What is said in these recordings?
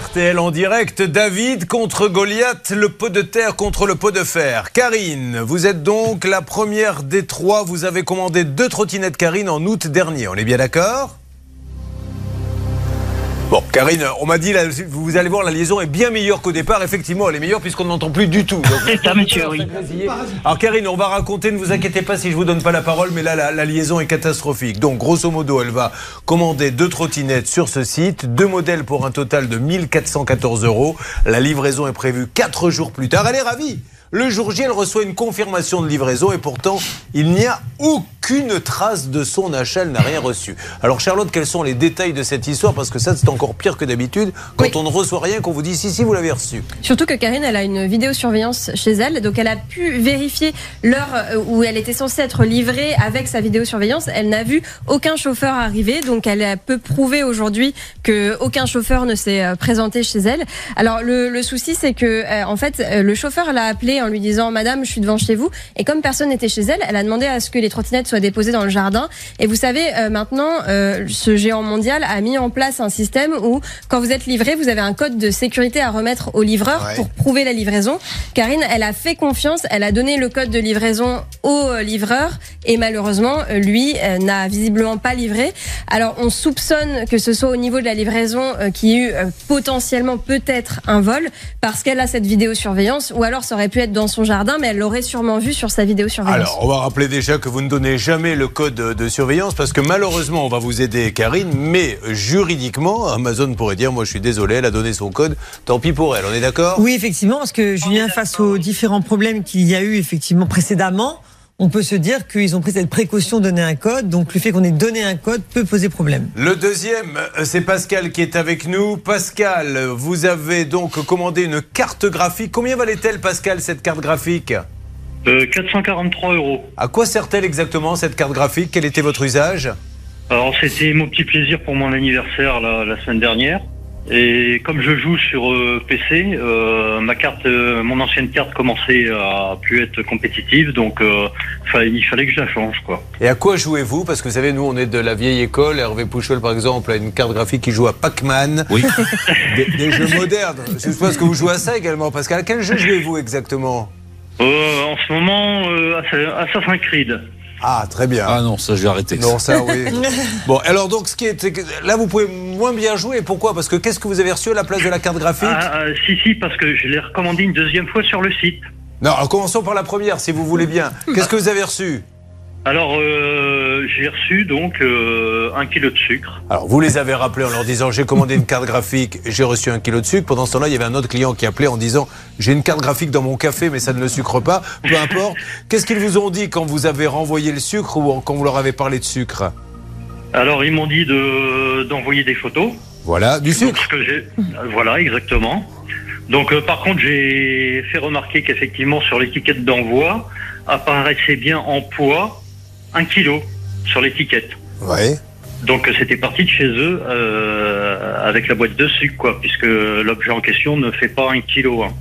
RTL en direct, David contre Goliath, le pot de terre contre le pot de fer. Karine, vous êtes donc la première des trois. Vous avez commandé deux trottinettes Karine en août dernier. On est bien d'accord? Bon, Karine, on m'a dit, là, vous allez voir, la liaison est bien meilleure qu'au départ. Effectivement, elle est meilleure puisqu'on n'entend plus du tout. C'est ça, monsieur, oui. Alors, Karine, on va raconter, ne vous inquiétez pas si je vous donne pas la parole, mais là, la, la liaison est catastrophique. Donc, grosso modo, elle va commander deux trottinettes sur ce site, deux modèles pour un total de 1414 euros. La livraison est prévue quatre jours plus tard. Elle est ravie. Le jour J, elle reçoit une confirmation de livraison et pourtant, il n'y a aucune trace de son achat. Elle n'a rien reçu. Alors, Charlotte, quels sont les détails de cette histoire? Parce que ça, c'est encore pire que d'habitude. Quand Oui. on ne reçoit rien, qu'on vous dit si, si, vous l'avez reçu. Surtout que Karine, elle a une vidéosurveillance chez elle, donc elle a pu vérifier l'heure euh, où elle était censée être livrée avec sa vidéosurveillance. Elle n'a vu aucun chauffeur arriver, donc elle a- peut prouver aujourd'hui que aucun chauffeur ne s'est euh, présenté chez elle. Alors le, le souci, c'est que euh, en fait, le chauffeur l'a appelée en lui disant Madame, je suis devant chez vous, et comme personne n'était chez elle, elle a demandé à ce que les trottinettes soient déposées dans le jardin. Et vous savez, euh, maintenant, euh, ce géant mondial a mis en place un système où quand vous êtes livré, vous avez un code de sécurité à remettre au livreur Ouais. pour prouver la livraison. Karine, elle a fait confiance, elle a donné le code de livraison au euh, livreur et malheureusement, lui euh, n'a visiblement pas livré. Alors, on soupçonne que ce soit au niveau de la livraison qu'il y ait eu potentiellement peut-être un vol parce qu'elle a cette vidéosurveillance ou alors ça aurait pu être dans son jardin, mais elle l'aurait sûrement vu sur sa vidéosurveillance. Alors, on va rappeler déjà que vous ne donnez jamais le code de surveillance parce que malheureusement, on va vous aider, Karine, mais juridiquement, Amazon pourrait dire Moi, je suis désolé, elle a donné son code, tant pis pour elle. On est d'accord? Oui, effectivement, parce que Julien, face aux différents problèmes qu'il y a eu effectivement précédemment, on peut se dire qu'ils ont pris cette précaution de donner un code. Donc le fait qu'on ait donné un code peut poser problème. Le deuxième, euh, c'est Pascal qui est avec nous. Pascal, vous avez donc commandé une carte graphique. Combien valait-elle, Pascal, cette carte graphique? Euh, 443 euros. À quoi sert-elle exactement, cette carte graphique? Quel était votre usage? Alors c'était mon petit plaisir pour mon anniversaire la, la semaine dernière. Et comme je joue sur euh, PC, euh, ma carte, euh, mon ancienne carte commençait à plus être compétitive, donc euh, fa- il fallait que je la change, quoi. Et à quoi jouez-vous? Parce que vous savez, nous, on est de la vieille école. Hervé Pouchol, par exemple, a une carte graphique qui joue à Pac-Man. Oui. Des, des jeux modernes. Je suppose que vous jouez à ça également, Pascal. À quel jeu jouez-vous exactement? Euh, en ce moment, euh, Assa- Assassin's Creed. Ah, très bien. Ah non, ça je vais arrêter. Non, ça, oui. Bon, alors donc, ce qui est, que là, vous pouvez moins bien jouer. Pourquoi? Parce que qu'est-ce que vous avez reçu à la place de la carte graphique? Ah, euh, si, si, parce que je l'ai recommandé une deuxième fois sur le site. Non, alors commençons par la première, si vous voulez bien. Qu'est-ce que vous avez reçu? Alors, euh, j'ai reçu donc euh, un kilo de sucre. Alors, vous les avez rappelés en leur disant j'ai commandé une carte graphique, j'ai reçu un kilo de sucre. Pendant ce temps-là, il y avait un autre client qui appelait en disant j'ai une carte graphique dans mon café, mais ça ne le sucre pas. Peu importe. Qu'est-ce qu'ils vous ont dit quand vous avez renvoyé le sucre ou quand vous leur avez parlé de sucre? Alors, ils m'ont dit de d'envoyer des photos. Voilà, du sucre. ce que j'ai- Voilà, exactement. Donc, euh, par contre, j'ai fait remarquer qu'effectivement, sur l'étiquette d'envoi, apparaissait bien en poids un kilo sur l'étiquette. Oui. Donc, euh, c'était parti de chez eux euh, avec la boîte de sucre, quoi, puisque l'objet en question ne fait pas un kilo. hein.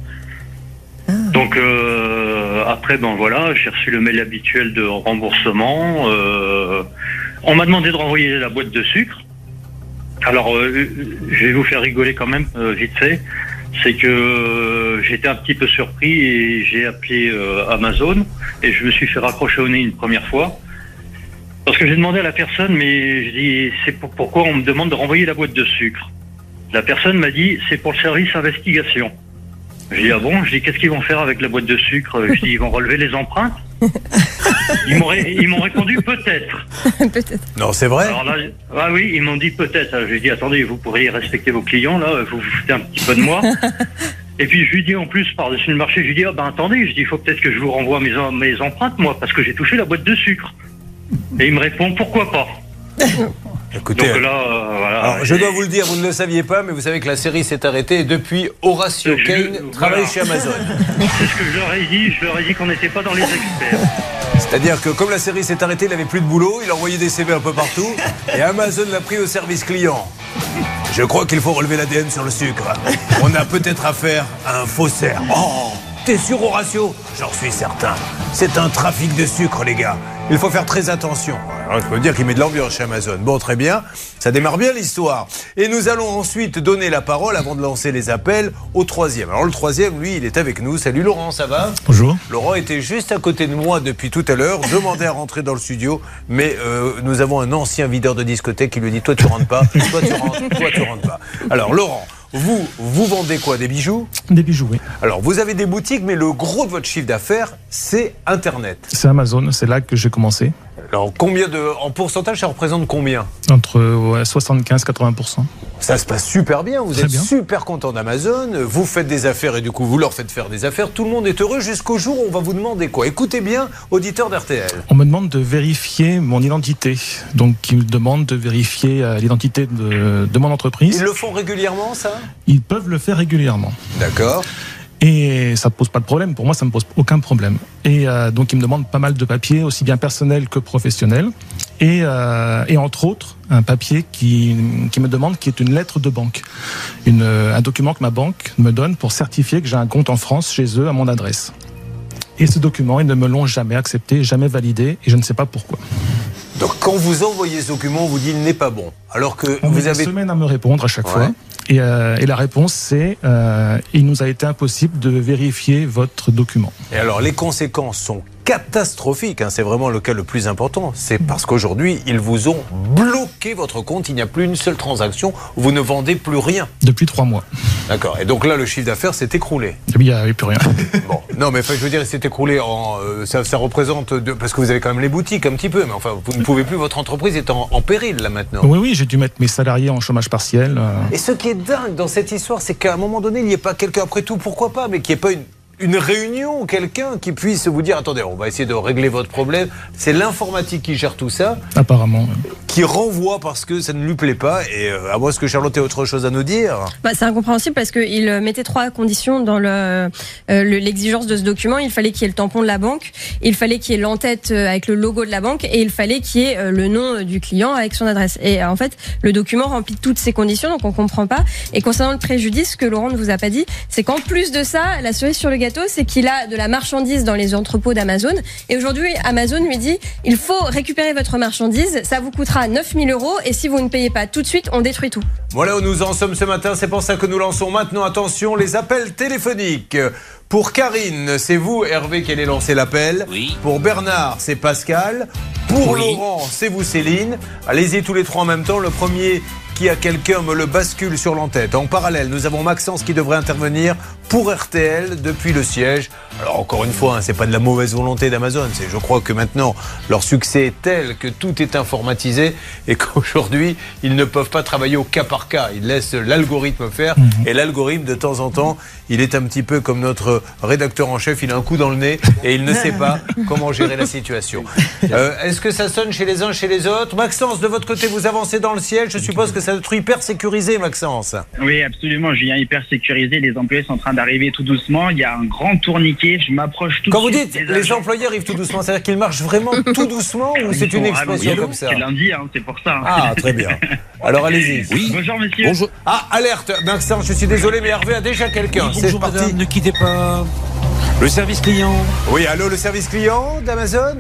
Donc, euh, après, ben voilà, j'ai reçu le mail habituel de remboursement. euh, on m'a demandé de renvoyer la boîte de sucre. Alors, euh, je vais vous faire rigoler quand même, euh, vite fait. C'est que j'étais un petit peu surpris et j'ai appelé Amazon et je me suis fait raccrocher au nez une première fois. Parce que j'ai demandé à la personne, mais je dis, c'est pour- pourquoi on me demande de renvoyer la boîte de sucre? La personne m'a dit, c'est pour le service investigation. Je dis, ah bon? Je dis, qu'est-ce qu'ils vont faire avec la boîte de sucre? Je dis, ils vont relever les empreintes? Ils m'ont ré- ils m'ont répondu, peut-être. Peut-être. Non, c'est vrai. Alors là, ah oui, ils m'ont dit peut-être. Alors, J'ai dit attendez, vous pourriez respecter vos clients là, vous vous foutez un petit peu de moi. Et puis je lui dis en plus par-dessus le marché, je lui dis ah ben attendez, je dis il faut peut-être que je vous renvoie mes, em- mes empreintes moi parce que j'ai touché la boîte de sucre. Et il me répond pourquoi pas. Écoutez. Donc là, euh, voilà. Alors, je dois vous le dire, vous ne le saviez pas, mais vous savez que la série s'est arrêtée et depuis, Horatio Je- Kane voilà. travaille chez Amazon. C'est ce que je leur ai dit. Je leur ai dit qu'on n'était pas dans les experts. C'est-à-dire que comme la série s'est arrêtée, il n'avait plus de boulot, il envoyait des CV un peu partout et Amazon l'a pris au service client. Je crois qu'il faut relever l'ADN sur le sucre. On a peut-être affaire à un faussaire. Oh T'es sûr, Horatio? J'en suis certain. C'est un trafic de sucre, les gars. Il faut faire très attention. Alors, je peux dire qu'il met de l'ambiance chez Amazon. Bon, très bien. Ça démarre bien l'histoire. Et nous allons ensuite donner la parole, avant de lancer les appels, au troisième. Alors, le troisième, lui, il est avec nous. Salut Laurent, ça va? Bonjour. Laurent était juste à côté de moi depuis tout à l'heure, demandait à rentrer dans le studio, mais euh, nous avons un ancien videur de discothèque qui lui dit Toi, tu rentres pas, toi, tu rentres, toi, tu rentres pas. Alors, Laurent. Vous, vous vendez quoi Des bijoux? Des bijoux, oui. Alors, vous avez des boutiques, mais le gros de votre chiffre d'affaires, c'est Internet. C'est Amazon, c'est là que j'ai commencé. Alors, combien de, en pourcentage, ça représente combien Entre ouais, 75-80%. Ça se passe super bien, vous Très êtes bien. super content d'Amazon, vous faites des affaires et du coup, vous leur faites faire des affaires. Tout le monde est heureux jusqu'au jour où on va vous demander quoi Écoutez bien, auditeur d'RTL. On me demande de vérifier mon identité. Donc, ils me demandent de vérifier euh, l'identité de, de mon entreprise. Ils le font régulièrement, ça? Ils peuvent le faire régulièrement. D'accord. Et ça ne pose pas de problème. Pour moi, ça ne me pose aucun problème. Et euh, donc, ils me demandent pas mal de papiers, aussi bien personnels que professionnels. Et, euh, et entre autres, un papier qui, qui me demande qui est une lettre de banque. Une, euh, un document que ma banque me donne pour certifier que j'ai un compte en France chez eux à mon adresse. Et ce document, ils ne me l'ont jamais accepté, jamais validé, et je ne sais pas pourquoi. Donc, quand vous envoyez ce document, on vous dit il n'est pas bon. Alors que On vous avez. une semaine à me répondre à chaque Ouais. fois. Et, euh, et la réponse, c'est euh, il nous a été impossible de vérifier votre document. Et alors, les conséquences sont catastrophiques. hein. C'est vraiment le cas le plus important. C'est parce qu'aujourd'hui, ils vous ont bloqué votre compte. Il n'y a plus une seule transaction. Vous ne vendez plus rien. Depuis trois mois. D'accord. Et donc là, le chiffre d'affaires s'est écroulé. Puis, Il n'y avait plus rien. Bon, non, mais je veux dire, il s'est écroulé en. euh, ça, ça représente. de- parce que vous avez quand même les boutiques un petit peu, mais enfin, vous ne pouvez plus. Votre entreprise est en, en péril là maintenant. Oui, oui, j'ai dû mettre mes salariés en chômage partiel. euh. Et ce qui est dingue dans cette histoire, c'est qu'à un moment donné, il n'y ait pas quelqu'un, après tout, pourquoi pas, mais qu'il n'y ait pas une, une réunion, quelqu'un qui puisse vous dire attendez, on va essayer de régler votre problème. C'est l'informatique qui gère tout ça, Apparemment. qui renvoie parce que ça ne lui plaît pas. Et euh, à moins que Charlotte ait autre chose à nous dire. Bah, c'est incompréhensible parce qu'il euh, mettait trois conditions dans le, euh, le- l'exigence de ce document. Il fallait qu'il y ait le tampon de la banque, il fallait qu'il y ait l'entête avec le logo de la banque et il fallait qu'il y ait le nom du client avec son adresse. Et en fait, le document remplit toutes ces conditions, donc on comprend pas. Et concernant le préjudice, ce que Laurent ne vous a pas dit, c'est qu'en plus de ça, la cerise sur le c'est qu'il a de la marchandise dans les entrepôts d'Amazon. Et aujourd'hui, Amazon lui dit, il faut récupérer votre marchandise, ça vous coûtera 9000 euros et si vous ne payez pas tout de suite, on détruit tout. Voilà où nous en sommes ce matin. C'est pour ça que nous lançons maintenant, attention, les appels téléphoniques. Pour Karine, c'est vous, Hervé, qui allez lancer l'appel. Oui. Pour Bernard, c'est Pascal. Pour Oui. Laurent, c'est vous, Céline. Allez-y tous les trois en même temps. Le premier qui a quelqu'un me le bascule sur l'entête. En parallèle, nous avons Maxence qui devrait intervenir pour RTL depuis le siège. Alors encore une fois, hein, c'est pas de la mauvaise volonté d'Amazon. C'est, je crois que maintenant leur succès est tel que tout est informatisé et qu'aujourd'hui ils ne peuvent pas travailler au cas par cas. Ils laissent l'algorithme faire et l'algorithme de temps en temps, il est un petit peu comme notre rédacteur en chef. Il a un coup dans le nez et il ne sait pas comment gérer la situation. Euh, est-ce que ça sonne chez les uns, chez les autres? Maxence, de votre côté, vous avancez dans le siège. Je suppose que ça doit être hyper sécurisé, Maxence. Oui, absolument. Je viens hyper sécurisé. Les employés sont en train d'arriver tout doucement. Il y a un grand tourniquet. Je m'approche tout Quand vous dites les agents. employés arrivent tout doucement, c'est-à-dire qu'ils marchent vraiment tout doucement ou c'est une sont expression comme ça C'est lundi, hein, c'est pour ça. hein. Ah, très bien. Alors allez-y. Oui. Bonjour, monsieur. Bonjour. Ah, alerte Maxence, je suis désolé, mais Hervé a déjà quelqu'un. Oui, c'est bonjour parti. madame, ne quittez pas. Le service client. Oui, allô, le service client d'Amazon?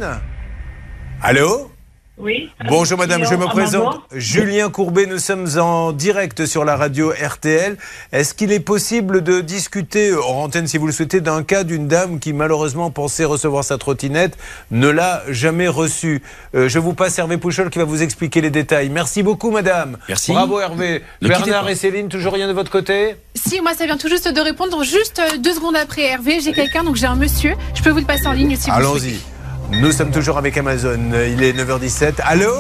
Allô? Oui. Bonjour madame, je me présente. Julien Courbet, nous sommes en direct sur la radio RTL. Est-ce qu'il est possible de discuter, en antenne si vous le souhaitez, d'un cas d'une dame qui malheureusement pensait recevoir sa trottinette, ne l'a jamais reçue? Euh, Je vous passe Hervé Pouchol qui va vous expliquer les détails. Merci beaucoup madame. Merci. Bravo Hervé. Ne Bernard et Céline, toujours rien de votre côté? Si, moi ça vient tout juste de répondre, juste euh, deux secondes après Hervé, j'ai quelqu'un, donc j'ai un monsieur, je peux vous le passer en ligne si vous le souhaitez. Allons-y. Nous sommes toujours avec Amazon. Il est 9h17. Allô?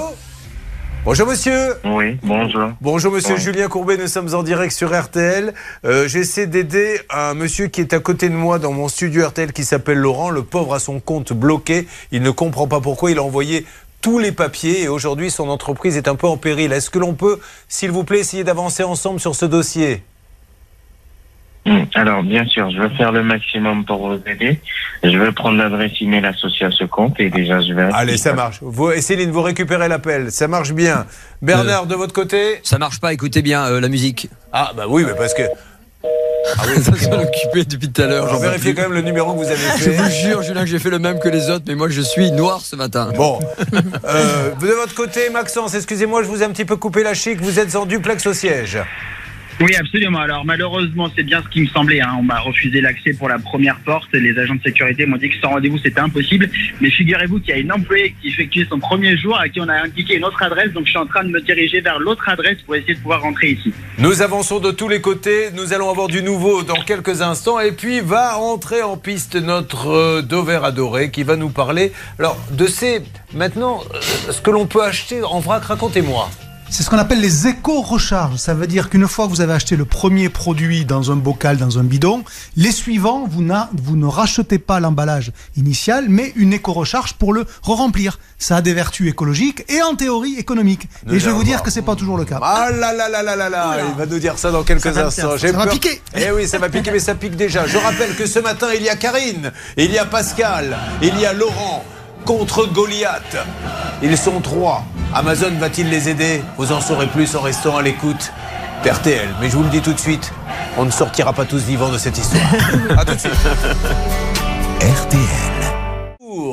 Bonjour monsieur. Oui, bonjour. Bonjour monsieur Oui. Julien Courbet, nous sommes en direct sur RTL. Euh, J'essaie d'aider un monsieur qui est à côté de moi dans mon studio RTL qui s'appelle Laurent. Le pauvre a son compte bloqué. Il ne comprend pas pourquoi. Il a envoyé tous les papiers et aujourd'hui son entreprise est un peu en péril. Est-ce que l'on peut, s'il vous plaît, essayer d'avancer ensemble sur ce dossier? Alors, bien sûr, je vais faire le maximum pour vous aider. Je vais prendre l'adresse email associée à ce compte et déjà, je vais. Allez, ça marche. Vous, et Céline, vous récupérez l'appel. Ça marche bien. Bernard, de votre côté Ça marche pas, écoutez bien euh, la musique. Ah, bah oui, mais parce que. Ah oui, ça s'en occupé depuis tout à l'heure. Alors vérifiez quand même le numéro que vous avez Je fait. vous jure, Julien, que j'ai fait le même que les autres, mais moi je suis noir ce matin. Bon. Euh, de votre côté, Maxence, excusez-moi, je vous ai un petit peu coupé la chic. Vous êtes en duplex au siège. Oui, absolument. Alors malheureusement, c'est bien ce qui me semblait. hein. On m'a refusé l'accès pour la première porte. Les agents de sécurité m'ont dit que sans rendez-vous, c'était impossible. Mais figurez-vous qu'il y a une employée qui effectuait son premier jour à qui on a indiqué une autre adresse. Donc je suis en train de me diriger vers l'autre adresse pour essayer de pouvoir rentrer ici. Nous avançons de tous les côtés. Nous allons avoir du nouveau dans quelques instants. Et puis va entrer en piste notre euh, Dover adoré qui va nous parler alors de ces maintenant euh, ce que l'on peut acheter en vrac. Racontez-moi. C'est ce qu'on appelle les éco-recharges. Ça veut dire qu'une fois que vous avez acheté le premier produit dans un bocal, dans un bidon, les suivants, vous, ne rachetez pas l'emballage initial, mais une éco-recharge pour le re-remplir. Ça a des vertus écologiques et en théorie économiques. Nous et je vais vous dire que c'est pas toujours le cas. Ah là là là là là là Il va nous dire ça dans quelques Ça va instants. J'ai ça va peur- piquer. Eh oui, ça va piquer, mais ça pique déjà. Je rappelle que ce matin, il y a Karine, il y a Pascal, il y a Laurent contre Goliath. Ils sont trois. Amazon va-t-il les aider? Vous en saurez plus en restant à l'écoute d'RTL. Mais je vous le dis tout de suite, on ne sortira pas tous vivants de cette histoire. à tout de suite. RTL.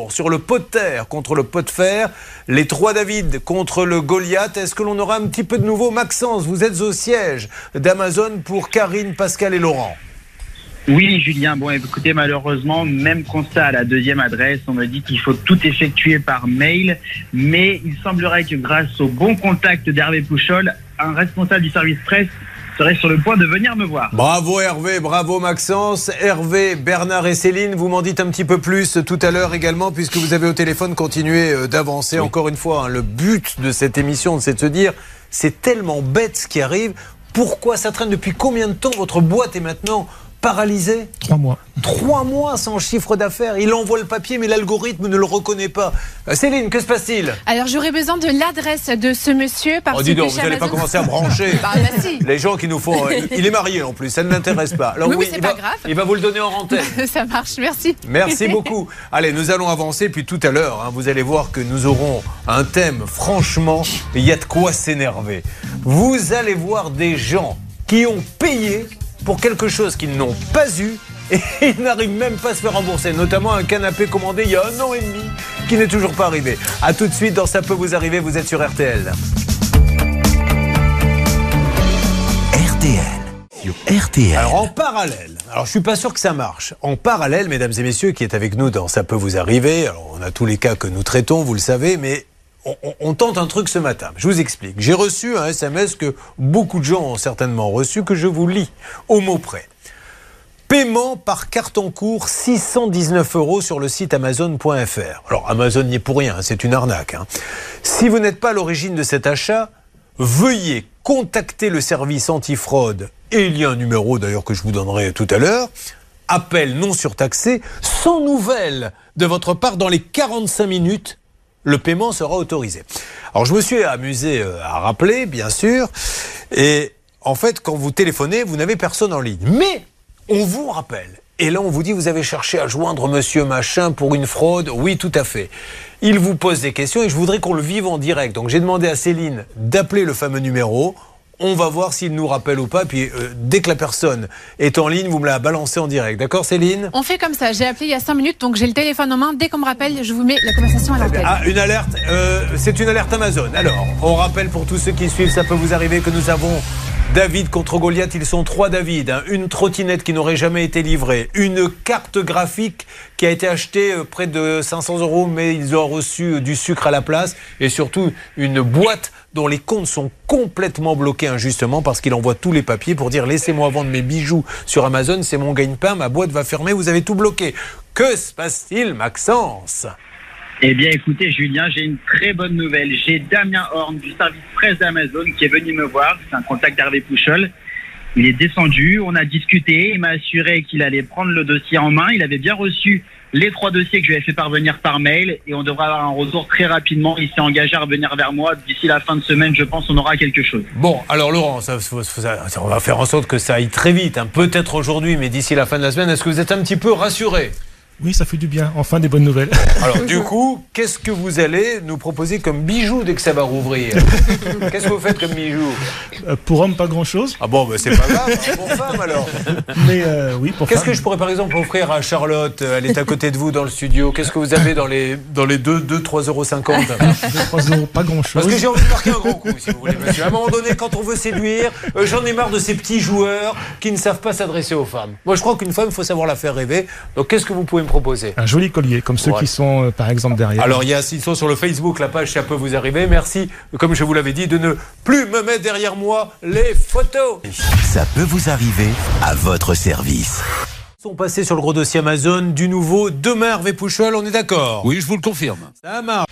Sur le pot de terre contre le pot de fer, les trois David contre le Goliath. Est-ce que l'on aura un petit peu de nouveau? Maxence, vous êtes au siège d'Amazon pour Karine, Pascal et Laurent. Oui, Julien. Bon, écoutez, malheureusement, même constat à la deuxième adresse. On me dit qu'il faut tout effectuer par mail. Mais il semblerait que grâce au bon contact d'Hervé Pouchol, un responsable du service presse serait sur le point de venir me voir. Bravo Hervé, bravo Maxence. Hervé, Bernard et Céline, vous m'en dites un petit peu plus tout à l'heure également, puisque vous avez au téléphone continué euh, d'avancer. Encore une fois, hein, le but de cette émission, c'est de se dire, c'est tellement bête ce qui arrive. Pourquoi ça traîne? Depuis combien de temps votre boîte est maintenant paralysée Trois mois. Trois mois sans chiffre d'affaires. Il envoie le papier, mais l'algorithme ne le reconnaît pas. Euh, Céline, que se passe-t-il? Alors j'aurais besoin de l'adresse de ce monsieur parce Oh, dis que donc, vous n'allez pas commencer à brancher. Bah, bah, si. Les gens qui nous font. euh, il est marié en plus, ça ne l'intéresse pas. Alors Oui, oui, c'est il pas va, grave. Il va vous le donner en antenne. Ça marche, merci. Merci beaucoup. Allez, nous allons avancer. Puis tout à l'heure, hein, vous allez voir que nous aurons un thème. Franchement, il y a de quoi s'énerver. Vous allez voir des gens qui ont payé pour quelque chose qu'ils n'ont pas eu et ils n'arrivent même pas à se faire rembourser. Notamment un canapé commandé il y a un an et demi qui n'est toujours pas arrivé. A tout de suite dans Ça peut vous arriver. Vous êtes sur RTL. RTL. RTL. Alors en parallèle, alors je suis pas sûr que ça marche. En parallèle, mesdames et messieurs, qui est avec nous dans Ça peut vous arriver. Alors on a tous les cas que nous traitons, vous le savez, mais on, tente un truc ce matin. Je vous explique. J'ai reçu un SMS que beaucoup de gens ont certainement reçu, que je vous lis au mot près. Paiement par carte en cours 619 euros sur le site amazon.fr. Alors Amazon n'y est pour rien, c'est une arnaque. hein. Si vous n'êtes pas à l'origine de cet achat, veuillez contacter le service antifraude et il y a un numéro d'ailleurs que je vous donnerai tout à l'heure. Appel non surtaxé, sans nouvelles de votre part dans les 45 minutes le paiement sera autorisé. Alors je me suis amusé euh, à rappeler, bien sûr, et en fait, quand vous téléphonez, vous n'avez personne en ligne. Mais on vous rappelle. Et là, on vous dit, vous avez cherché à joindre monsieur machin pour une fraude. Oui, tout à fait. Il vous pose des questions et je voudrais qu'on le vive en direct. Donc j'ai demandé à Céline d'appeler le fameux numéro. On va voir s'il nous rappelle ou pas. Puis euh, dès que la personne est en ligne, vous me la balancez en direct. D'accord, Céline? On fait comme ça. J'ai appelé il y a 5 minutes, donc j'ai le téléphone en main. Dès qu'on me rappelle, je vous mets la conversation à l'antenne. Ah, une alerte, euh, c'est une alerte Amazon. Alors, on rappelle pour tous ceux qui suivent, ça peut vous arriver que nous avons David contre Goliath. Ils sont trois David. hein. Une trottinette qui n'aurait jamais été livrée. Une carte graphique qui a été achetée euh, près de 500 euros, mais ils ont reçu du sucre à la place. Et surtout, une boîte dont les comptes sont complètement bloqués injustement parce qu'il envoie tous les papiers pour dire laissez-moi vendre mes bijoux sur Amazon, c'est mon gagne-pain, ma boîte va fermer, vous avez tout bloqué. Que se passe-t-il, Maxence? Eh bien, écoutez, Julien, j'ai une très bonne nouvelle. J'ai Damien Horn du service presse d'Amazon qui est venu me voir. C'est un contact d'Hervé Pouchol. Il est descendu, on a discuté. Il m'a assuré qu'il allait prendre le dossier en main. Il avait bien reçu les trois dossiers que je ai fait parvenir par mail et on devrait avoir un retour très rapidement. Il s'est engagé à revenir vers moi. D'ici la fin de semaine, je pense, on aura quelque chose. Bon, alors Laurent, ça- on va faire en sorte que ça aille très vite, hein. peut-être aujourd'hui, mais d'ici la fin de la semaine, est-ce que vous êtes un petit peu rassuré? Oui, ça fait du bien. Enfin, des bonnes nouvelles. Alors, du coup, qu'est-ce que vous allez nous proposer comme bijou dès que ça va rouvrir? Qu'est-ce que vous faites comme bijou Euh, Pour homme, pas grand-chose. Ah bon, bah, c'est pas grave, pour femme alors. Mais euh, oui, pour Qu'est-ce que je pourrais par exemple offrir à Charlotte? Elle est à côté de vous dans le studio. Qu'est-ce que vous avez dans les, dans les 2, 2 3,50 euros 3 euros, pas grand-chose. Parce que j'ai envie de marquer un gros coup, si vous voulez, monsieur. À un moment donné, quand on veut séduire, euh, j'en ai marre de ces petits joueurs qui ne savent pas s'adresser aux femmes. Moi, je crois qu'une femme, il faut savoir la faire rêver. Donc, qu'est-ce que vous pouvez me proposer Un joli collier, comme ceux Voilà. qui sont, euh, par exemple, derrière. Alors, il y a, ils sont sur le Facebook, la page, ça peut vous arriver. Merci, comme je vous l'avais dit, de ne plus me mettre derrière moi les photos. Ça peut vous arriver à votre service. Ils sont passés sur le gros dossier Amazon du nouveau demain Hervé Pouchol, on est d'accord Oui, je vous le confirme. Ça marche.